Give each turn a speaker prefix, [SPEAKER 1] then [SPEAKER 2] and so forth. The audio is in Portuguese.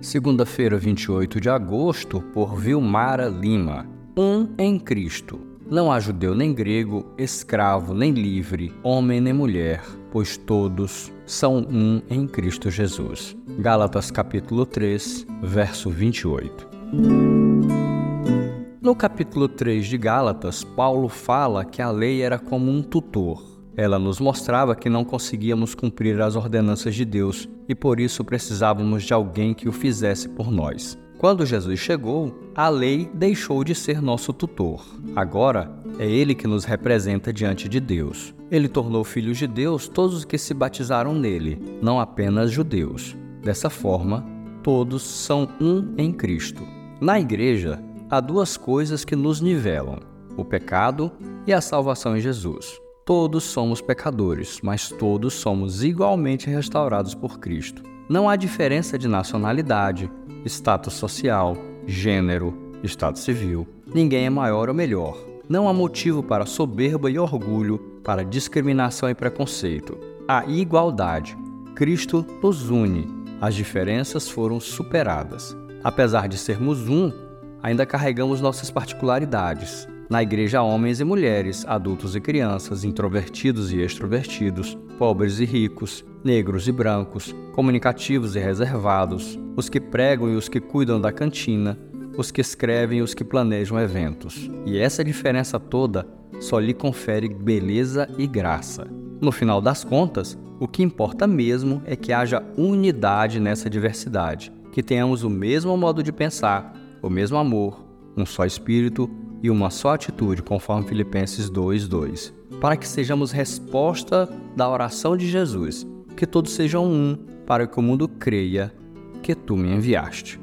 [SPEAKER 1] Segunda-feira, 28 de agosto, por Vilmara Lima. Um em Cristo. Não há judeu nem grego, escravo nem livre, homem nem mulher, pois todos são um em Cristo Jesus. Gálatas capítulo 3, verso 28. No capítulo 3 de Gálatas, Paulo fala que a lei era como um tutor ela nos mostrava que não conseguíamos cumprir as ordenanças de Deus e por isso precisávamos de alguém que o fizesse por nós. Quando Jesus chegou, a lei deixou de ser nosso tutor. Agora é ele que nos representa diante de Deus. Ele tornou filhos de Deus todos os que se batizaram nele, não apenas judeus. Dessa forma, todos são um em Cristo. Na igreja, há duas coisas que nos nivelam: o pecado e a salvação em Jesus. Todos somos pecadores, mas todos somos igualmente restaurados por Cristo. Não há diferença de nacionalidade, status social, gênero, estado civil. Ninguém é maior ou melhor. Não há motivo para soberba e orgulho, para discriminação e preconceito. Há igualdade. Cristo nos une. As diferenças foram superadas. Apesar de sermos um, ainda carregamos nossas particularidades. Na igreja homens e mulheres, adultos e crianças, introvertidos e extrovertidos, pobres e ricos, negros e brancos, comunicativos e reservados, os que pregam e os que cuidam da cantina, os que escrevem e os que planejam eventos. E essa diferença toda só lhe confere beleza e graça. No final das contas, o que importa mesmo é que haja unidade nessa diversidade, que tenhamos o mesmo modo de pensar, o mesmo amor, um só espírito e uma só atitude, conforme Filipenses 2:2, para que sejamos resposta da oração de Jesus, que todos sejam um, para que o mundo creia que tu me enviaste.